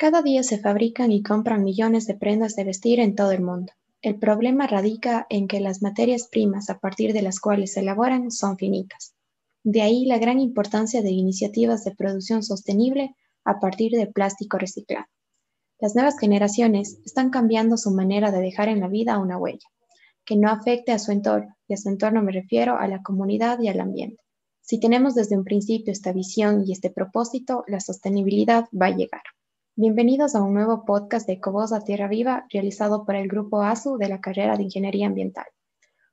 Cada día se fabrican y compran millones de prendas de vestir en todo el mundo. El problema radica en que las materias primas a partir de las cuales se elaboran son finitas. De ahí la gran importancia de iniciativas de producción sostenible a partir de plástico reciclado. Las nuevas generaciones están cambiando su manera de dejar en la vida una huella, que no afecte a su entorno, y a su entorno me refiero a la comunidad y al ambiente. Si tenemos desde un principio esta visión y este propósito, la sostenibilidad va a llegar. Bienvenidos a un nuevo podcast de Ecovoz Tierra Viva realizado por el Grupo ASU de la carrera de Ingeniería Ambiental.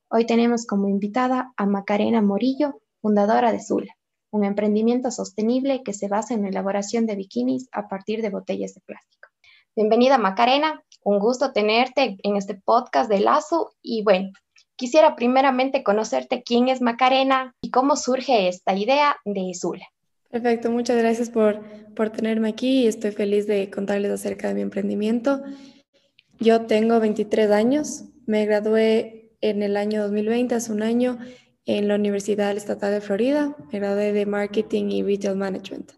Hoy tenemos como invitada a Macarena Morillo, fundadora de Zula, un emprendimiento sostenible que se basa en la elaboración de bikinis a partir de botellas de plástico. Bienvenida Macarena, un gusto tenerte en este podcast de ASU y bueno, quisiera primeramente conocerte quién es Macarena y cómo surge esta idea de Zula. Perfecto, muchas gracias por, por tenerme aquí y estoy feliz de contarles acerca de mi emprendimiento. Yo tengo 23 años, me gradué en el año 2020, hace un año, en la Universidad Estatal de Florida, me gradué de Marketing y Retail Management.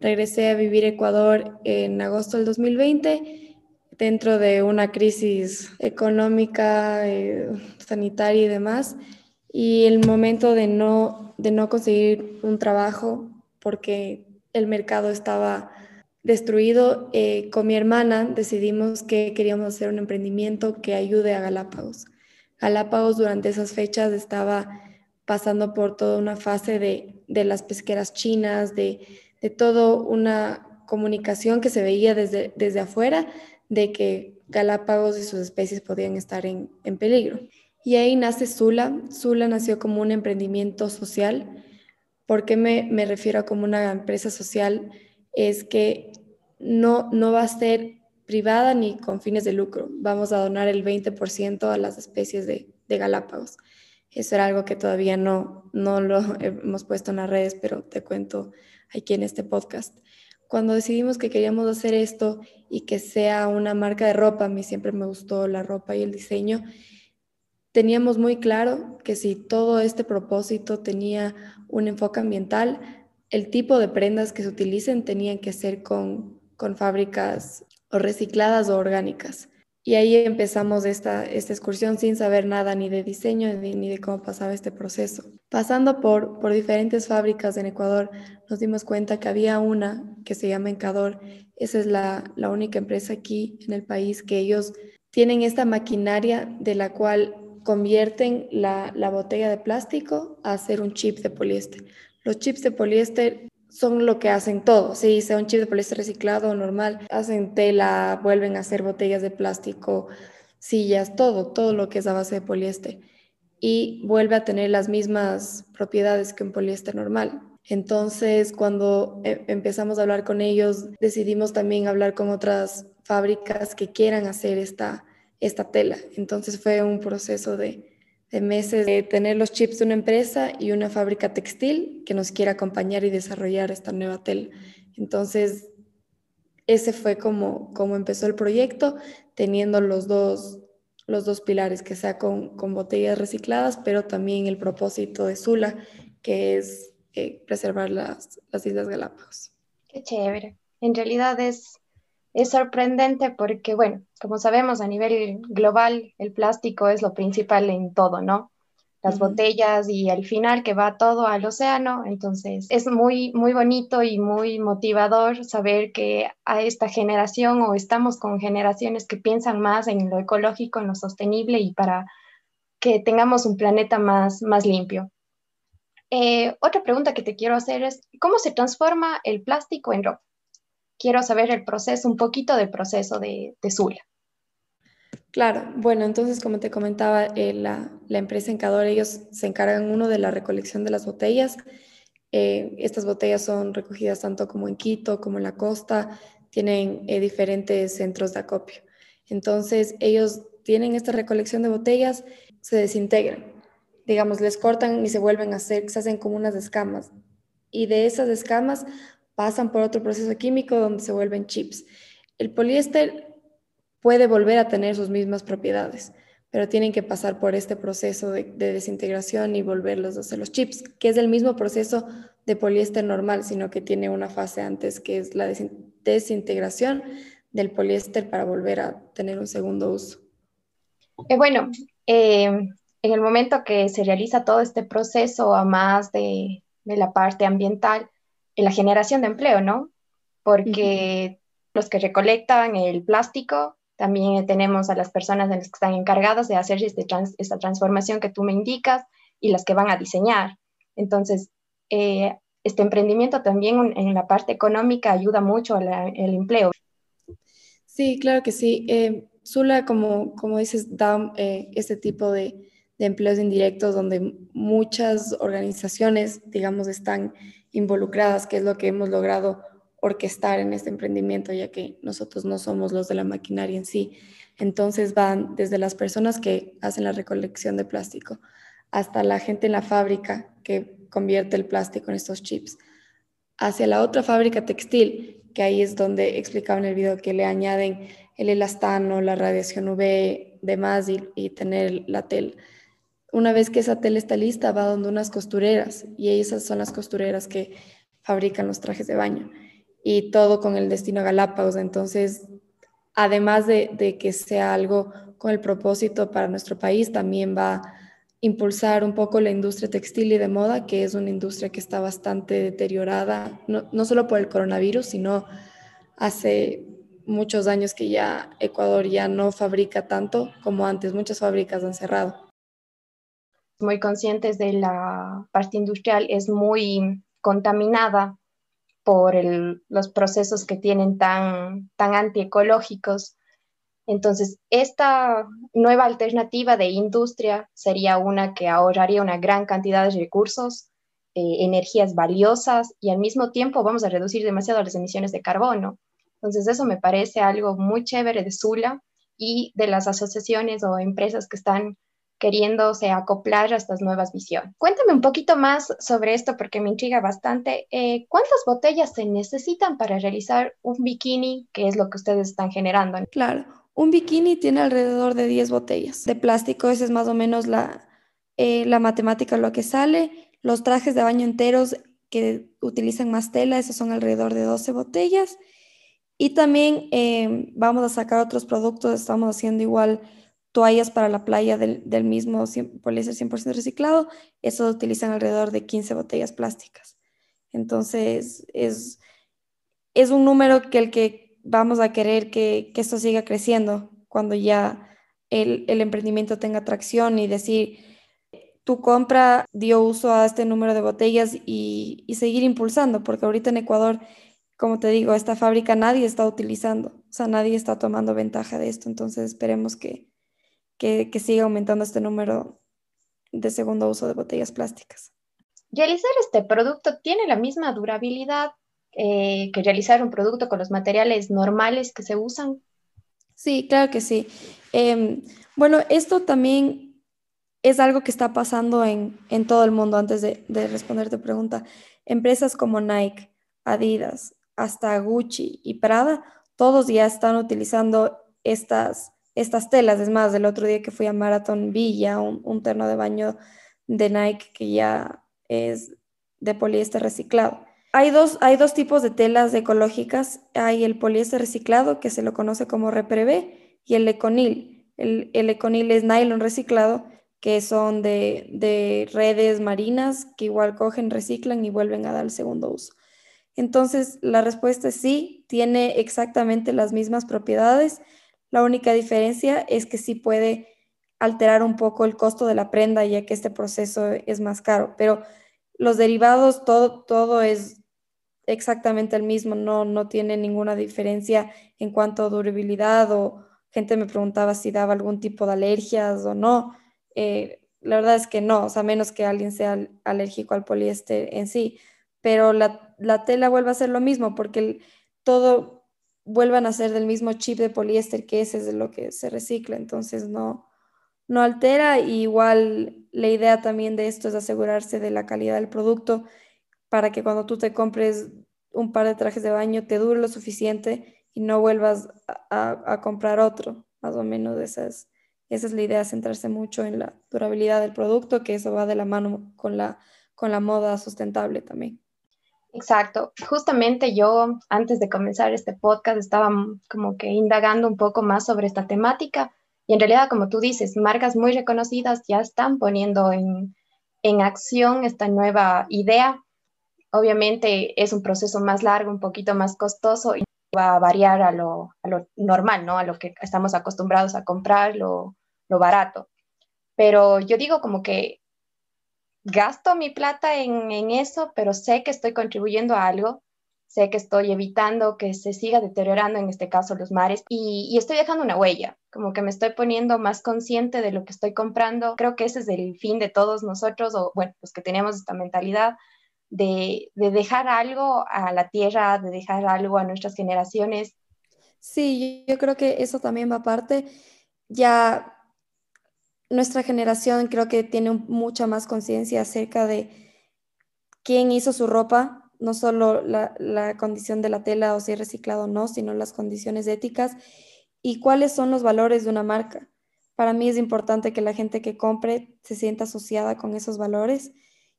Regresé a vivir Ecuador en agosto del 2020 dentro de una crisis económica, eh, sanitaria y demás. Y el momento de no, de no conseguir un trabajo porque el mercado estaba destruido, eh, con mi hermana decidimos que queríamos hacer un emprendimiento que ayude a Galápagos. Galápagos durante esas fechas estaba pasando por toda una fase de, las pesqueras chinas, de, de toda una comunicación que se veía desde, desde afuera de que Galápagos y sus especies podían estar en, en peligro. Y ahí nace Zula. Zula nació como un emprendimiento social ¿Por qué me, me refiero a como una empresa social? Es que no, no va a ser privada ni con fines de lucro. Vamos a donar el 20% a las especies de, de, Galápagos. Eso era algo que todavía no, no lo hemos puesto en las redes, pero te cuento aquí en este podcast. Cuando decidimos que queríamos hacer esto y que sea una marca de ropa, a mí siempre me gustó la ropa y el diseño, teníamos muy claro que si todo este propósito tenía un enfoque ambiental, el tipo de prendas que se utilicen tenían que ser con, con fábricas o recicladas o orgánicas. Y ahí empezamos esta, esta excursión sin saber nada ni de diseño ni, de cómo pasaba este proceso. Pasando por, por diferentes fábricas en Ecuador, nos dimos cuenta que había una que se llama Encador. Esa es la, la única empresa aquí en el país que ellos tienen esta maquinaria de la cual convierten la, botella de plástico a hacer un chip de poliéster. Los chips de poliéster son lo que hacen todo, sí, sea un chip de poliéster reciclado o normal, hacen tela, vuelven a hacer botellas de plástico, sillas, todo, todo lo que es a base de poliéster y vuelve a tener las mismas propiedades que un poliéster normal. Entonces, cuando eh, empezamos a hablar con ellos, decidimos también hablar con otras fábricas que quieran hacer esta, esta tela. Entonces fue un proceso de, meses de tener los chips de una empresa y una fábrica textil que nos quiera acompañar y desarrollar esta nueva tela. Entonces, ese fue como, como empezó el proyecto, teniendo los dos, los dos pilares, que sea con, botellas recicladas, pero también el propósito de Zula, que es eh, preservar las, las Islas Galápagos. Qué chévere. En realidad es es sorprendente porque, bueno, como sabemos, a nivel global el plástico es lo principal en todo, ¿no? Las botellas y al final que va todo al océano. Entonces es muy, muy bonito y muy motivador saber que a esta generación o estamos con generaciones que piensan más en lo ecológico, en lo sostenible y para que tengamos un planeta más, más limpio. Eh, otra pregunta que te quiero hacer es, ¿cómo se transforma el plástico en ropa? Quiero saber el proceso, un poquito del proceso de, de Zula. Claro, bueno, entonces como te comentaba, eh, la, la, empresa Encador, ellos se encargan uno de la recolección de las botellas. Eh, estas botellas son recogidas tanto como en Quito como en la costa, tienen eh, diferentes centros de acopio. Entonces ellos tienen esta recolección de botellas, se desintegran, digamos, les cortan y se vuelven a hacer, se hacen como unas escamas. Y de esas escamas pasan por otro proceso químico donde se vuelven chips. El poliéster puede volver a tener sus mismas propiedades, pero tienen que pasar por este proceso de, desintegración y volverlos a hacer los chips, que es el mismo proceso de poliéster normal, sino que tiene una fase antes que es la desintegración del poliéster para volver a tener un segundo uso. Eh, bueno, eh, en el momento que se realiza todo este proceso, a más de, la parte ambiental, en la generación de empleo, ¿no? Porque los que recolectan el plástico, también tenemos a las personas que están encargadas de hacer este esta transformación que tú me indicas y las que van a diseñar. Entonces, eh, este emprendimiento también en la parte económica ayuda mucho al empleo. Sí, claro que sí. Eh, Zula, como, como dices, da eh, este tipo de, de, empleos indirectos donde muchas organizaciones, digamos, están involucradas, que es lo que hemos logrado orquestar en este emprendimiento, ya que nosotros no somos los de la maquinaria en sí. Entonces van desde las personas que hacen la recolección de plástico hasta la gente en la fábrica que convierte el plástico en estos chips, hacia la otra fábrica textil, que ahí es donde explicaba en el video que le añaden el elastano, la radiación UV, demás y, y tener la tela. Una vez que esa tela está lista, va donde unas costureras y esas son las costureras que fabrican los trajes de baño y todo con el destino Galápagos. Entonces, además de, de que sea algo con el propósito para nuestro país, también va impulsar un poco la industria textil y de moda, que es una industria que está bastante deteriorada, no, no, solo por el coronavirus, sino hace muchos años que ya Ecuador ya no fabrica tanto como antes, muchas fábricas han cerrado. Muy conscientes de la parte industrial, es muy contaminada por los procesos que tienen tan, tan antiecológicos entonces, esta nueva alternativa de industria sería una que ahorraría una gran cantidad de recursos, eh, energías valiosas y al mismo tiempo vamos a reducir demasiado las emisiones de carbono. Entonces, eso me parece algo muy chévere de Sula y de las asociaciones o empresas que están queriéndose acoplar a estas nuevas visiones. Cuéntame un poquito más sobre esto porque me intriga bastante. Eh, ¿Cuántas botellas se necesitan para realizar un bikini, que es lo que ustedes están generando? Claro, un bikini tiene alrededor de 10 botellas de plástico, esa es más o menos la, eh, la matemática lo que sale. Los trajes de baño enteros que utilizan más tela, esos son alrededor de 12 botellas. Y también em, vamos a sacar otros productos, estamos haciendo igual toallas para la playa del, del mismo poliéster 100% reciclado, eso utilizan alrededor de 15 botellas plásticas. Entonces, es, es un número que el que vamos a querer que, esto siga creciendo cuando ya el, emprendimiento tenga tracción y decir, tu compra dio uso a este número de botellas y, seguir impulsando, porque ahorita en Ecuador, como te digo, esta fábrica nadie está utilizando, o sea, nadie está tomando ventaja de esto, entonces esperemos que, que, que siga aumentando este número de segundo uso de botellas plásticas. Realizar este producto tiene la misma durabilidad eh, que realizar un producto con los materiales normales que se usan? Sí, claro que sí. Em, bueno, esto también es algo que está pasando en, en todo el mundo. Antes de, de, responder tu pregunta, empresas como Nike, Adidas, hasta Gucci y Prada, todos ya están utilizando estas, estas telas. Es más, el otro día que fui a Marathon Villa, un, un terno de baño de Nike que ya es de poliéster reciclado. Hay dos, hay dos tipos de telas ecológicas. Hay el poliéster reciclado, que se lo conoce como Reprevé, y el econil. El, el econil es nylon reciclado, que son de, de, redes marinas que igual cogen, reciclan y vuelven a dar el segundo uso. Entonces, la respuesta es sí, tiene exactamente las mismas propiedades. La única diferencia es que sí puede alterar un poco el costo de la prenda, ya que este proceso es más caro, pero los derivados, todo, todo es exactamente el mismo, no, no tiene ninguna diferencia en cuanto a durabilidad o gente me preguntaba si daba algún tipo de alergias o no. Eh, la verdad es que no, o sea, menos que alguien sea alérgico al poliéster en sí, pero la, la tela vuelve a ser lo mismo porque todo vuelvan a ser del mismo chip de poliéster que ese es lo que se recicla, entonces no, no altera. igual la idea también de esto es asegurarse de la calidad del producto para que cuando tú te compres un par de trajes de baño te dure lo suficiente y no vuelvas a, comprar otro. Más o menos esa es, esa es la idea, centrarse mucho en la durabilidad del producto, que eso va de la mano con la, con la moda sustentable también. Exacto. Justamente yo, antes de comenzar este podcast, estaba como que indagando un poco más sobre esta temática y en realidad, como tú dices, marcas muy reconocidas ya están poniendo en, en acción esta nueva idea. Obviamente es un proceso más largo, un poquito más costoso y va a variar a lo, a lo normal, ¿no? A lo que estamos acostumbrados a comprar, lo, lo barato. Pero yo digo como que gasto mi plata en, en, eso, pero sé que estoy contribuyendo a algo, sé que estoy evitando que se siga deteriorando, en este caso, los mares, y, y, estoy dejando una huella, como que me estoy poniendo más consciente de lo que estoy comprando. Creo que ese es el fin de todos nosotros, o bueno, los que tenemos esta mentalidad. De, de dejar algo a la tierra, de dejar algo a nuestras generaciones. Sí, yo creo que eso también va aparte. Ya nuestra generación creo que tiene mucha más conciencia acerca de quién hizo su ropa, no solo la, condición de la tela o si es reciclado o no, sino las condiciones éticas y cuáles son los valores de una marca. Para mí es importante que la gente que compre se sienta asociada con esos valores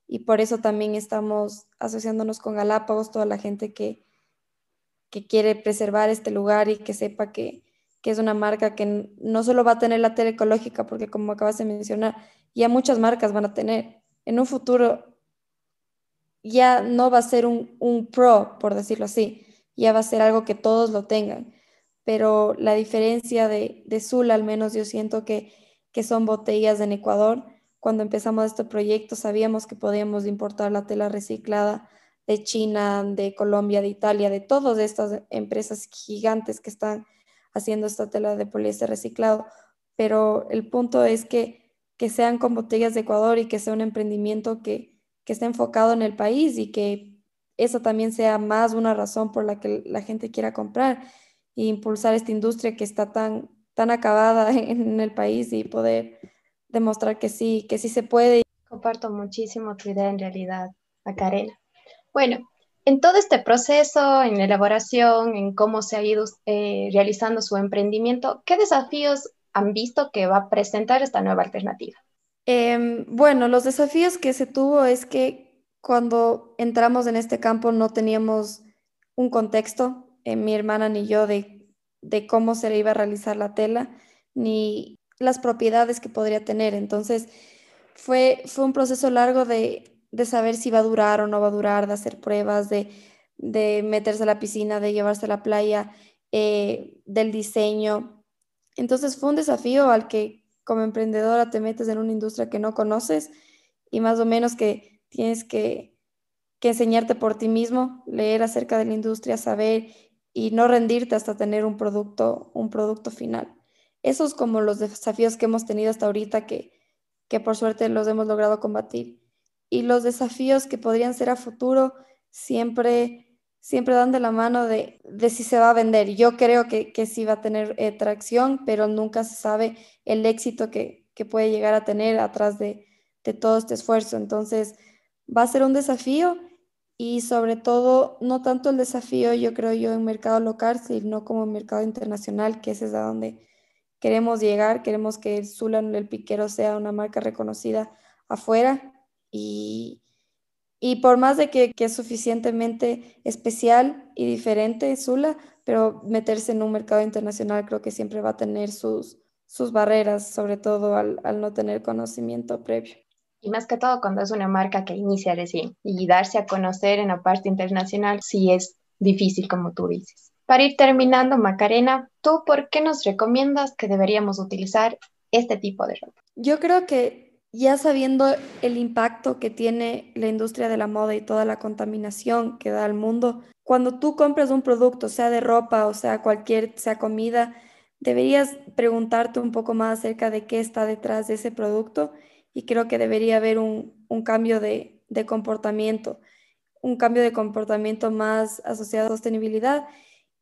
y por eso también estamos asociándonos con Galápagos, toda la gente que, que quiere preservar este lugar y que sepa que, que es una marca que no solo va a tener la tele ecológica, porque como acabas de mencionar, ya muchas marcas van a tener. En un futuro ya no va a ser un, un pro, por decirlo así, ya va a ser algo que todos lo tengan. Pero la diferencia de, de Zul, al menos yo siento que, que son botellas en Ecuador. Cuando empezamos este proyecto sabíamos que podíamos importar la tela reciclada de China, de Colombia, de Italia, de todas estas empresas gigantes que están haciendo esta tela de poliéster reciclado, pero el punto es que, que sean con botellas de Ecuador y que sea un emprendimiento que, que esté enfocado en el país y que eso también sea más una razón por la que la gente quiera comprar e impulsar esta industria que está tan, tan acabada en el país y poder demostrar que sí, que sí se puede. Comparto muchísimo tu idea en realidad, Macarena. Bueno, en todo este proceso, en la elaboración, en cómo se ha ido eh, realizando su emprendimiento, ¿qué desafíos han visto que va a presentar esta nueva alternativa? Eh, bueno, los desafíos que se tuvo es que cuando entramos en este campo no teníamos un contexto, eh, mi hermana ni yo, de, cómo se iba a realizar la tela, ni las propiedades que podría tener. Entonces, fue, fue un proceso largo de de saber si va a durar o no va a durar, de hacer pruebas, de, meterse a la piscina, de llevarse a la playa, eh, del diseño. Entonces fue un desafío al que como emprendedora te metes en una industria que no conoces y más o menos que tienes que, que enseñarte por ti mismo, leer acerca de la industria, saber y no rendirte hasta tener un producto, un producto final. Esos como los desafíos que hemos tenido hasta ahorita que, que por suerte los hemos logrado combatir y los desafíos que podrían ser a futuro siempre, siempre dan de la mano de, de si se va a vender. Yo creo que, que sí va a tener eh, tracción, pero nunca se sabe el éxito que, que puede llegar a tener atrás de, de todo este esfuerzo. Entonces, va a ser un desafío y sobre todo, no tanto el desafío, yo creo yo, en mercado local, sino como en mercado internacional, que ese es a donde queremos llegar. Queremos que el Zulan, el piquero, sea una marca reconocida afuera y, y por más de que, que, es suficientemente especial y diferente Zula, pero meterse en un mercado internacional creo que siempre va a tener sus, sus barreras, sobre todo al, al no tener conocimiento previo. Y más que todo cuando es una marca que inicia recién y darse a conocer en la parte internacional sí es difícil, como tú dices. Para ir terminando, Macarena, ¿tú por qué nos recomiendas que deberíamos utilizar este tipo de ropa? Yo creo que ya sabiendo el impacto que tiene la industria de la moda y toda la contaminación que da al mundo, cuando tú compras un producto, sea de ropa o sea cualquier, sea comida, deberías preguntarte un poco más acerca de qué está detrás de ese producto y creo que debería haber un, un cambio de, de comportamiento, un cambio de comportamiento más asociado a sostenibilidad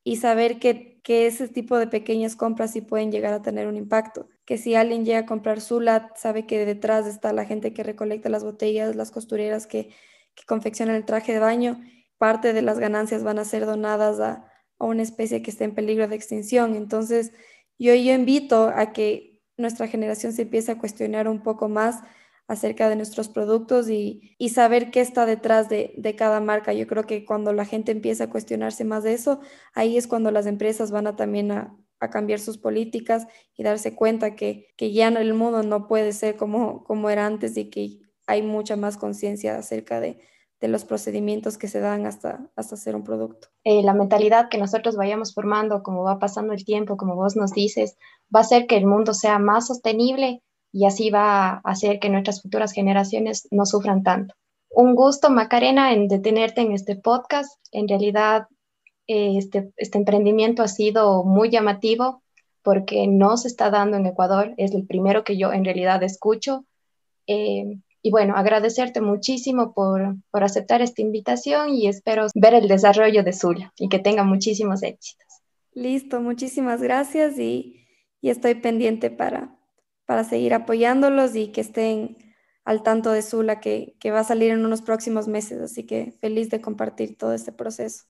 y saber que, que ese tipo de pequeñas compras sí pueden llegar a tener un impacto que si alguien llega a comprar Zula, sabe que detrás está la gente que recolecta las botellas, las costureras que, que confeccionan el traje de baño. Parte de las ganancias van a ser donadas a, a una especie que está en peligro de extinción. Entonces, yo, yo invito a que nuestra generación se empiece a cuestionar un poco más acerca de nuestros productos y, saber qué está detrás de, cada marca. Yo creo que cuando la gente empieza a cuestionarse más de eso, ahí es cuando las empresas van a también a, cambiar sus políticas y darse cuenta que, que ya el mundo no puede ser como, como era antes y que hay mucha más conciencia acerca de, los procedimientos que se dan hasta, hasta hacer un producto. Eh, la mentalidad que nosotros vayamos formando, como va pasando el tiempo, como vos nos dices, va a hacer que el mundo sea más sostenible y así va a hacer que nuestras futuras generaciones no sufran tanto. Un gusto, Macarena, en detenerte en este podcast. En realidad, este, este emprendimiento ha sido muy llamativo porque no se está dando en Ecuador. Es el primero que yo en realidad escucho. Eh, y bueno, agradecerte muchísimo por, por, aceptar esta invitación y espero ver el desarrollo de Zulia y que tenga muchísimos éxitos. Listo, muchísimas gracias y, y estoy pendiente para, para seguir apoyándolos y que estén al tanto de Zula que, que va a salir en unos próximos meses. Así que feliz de compartir todo este proceso.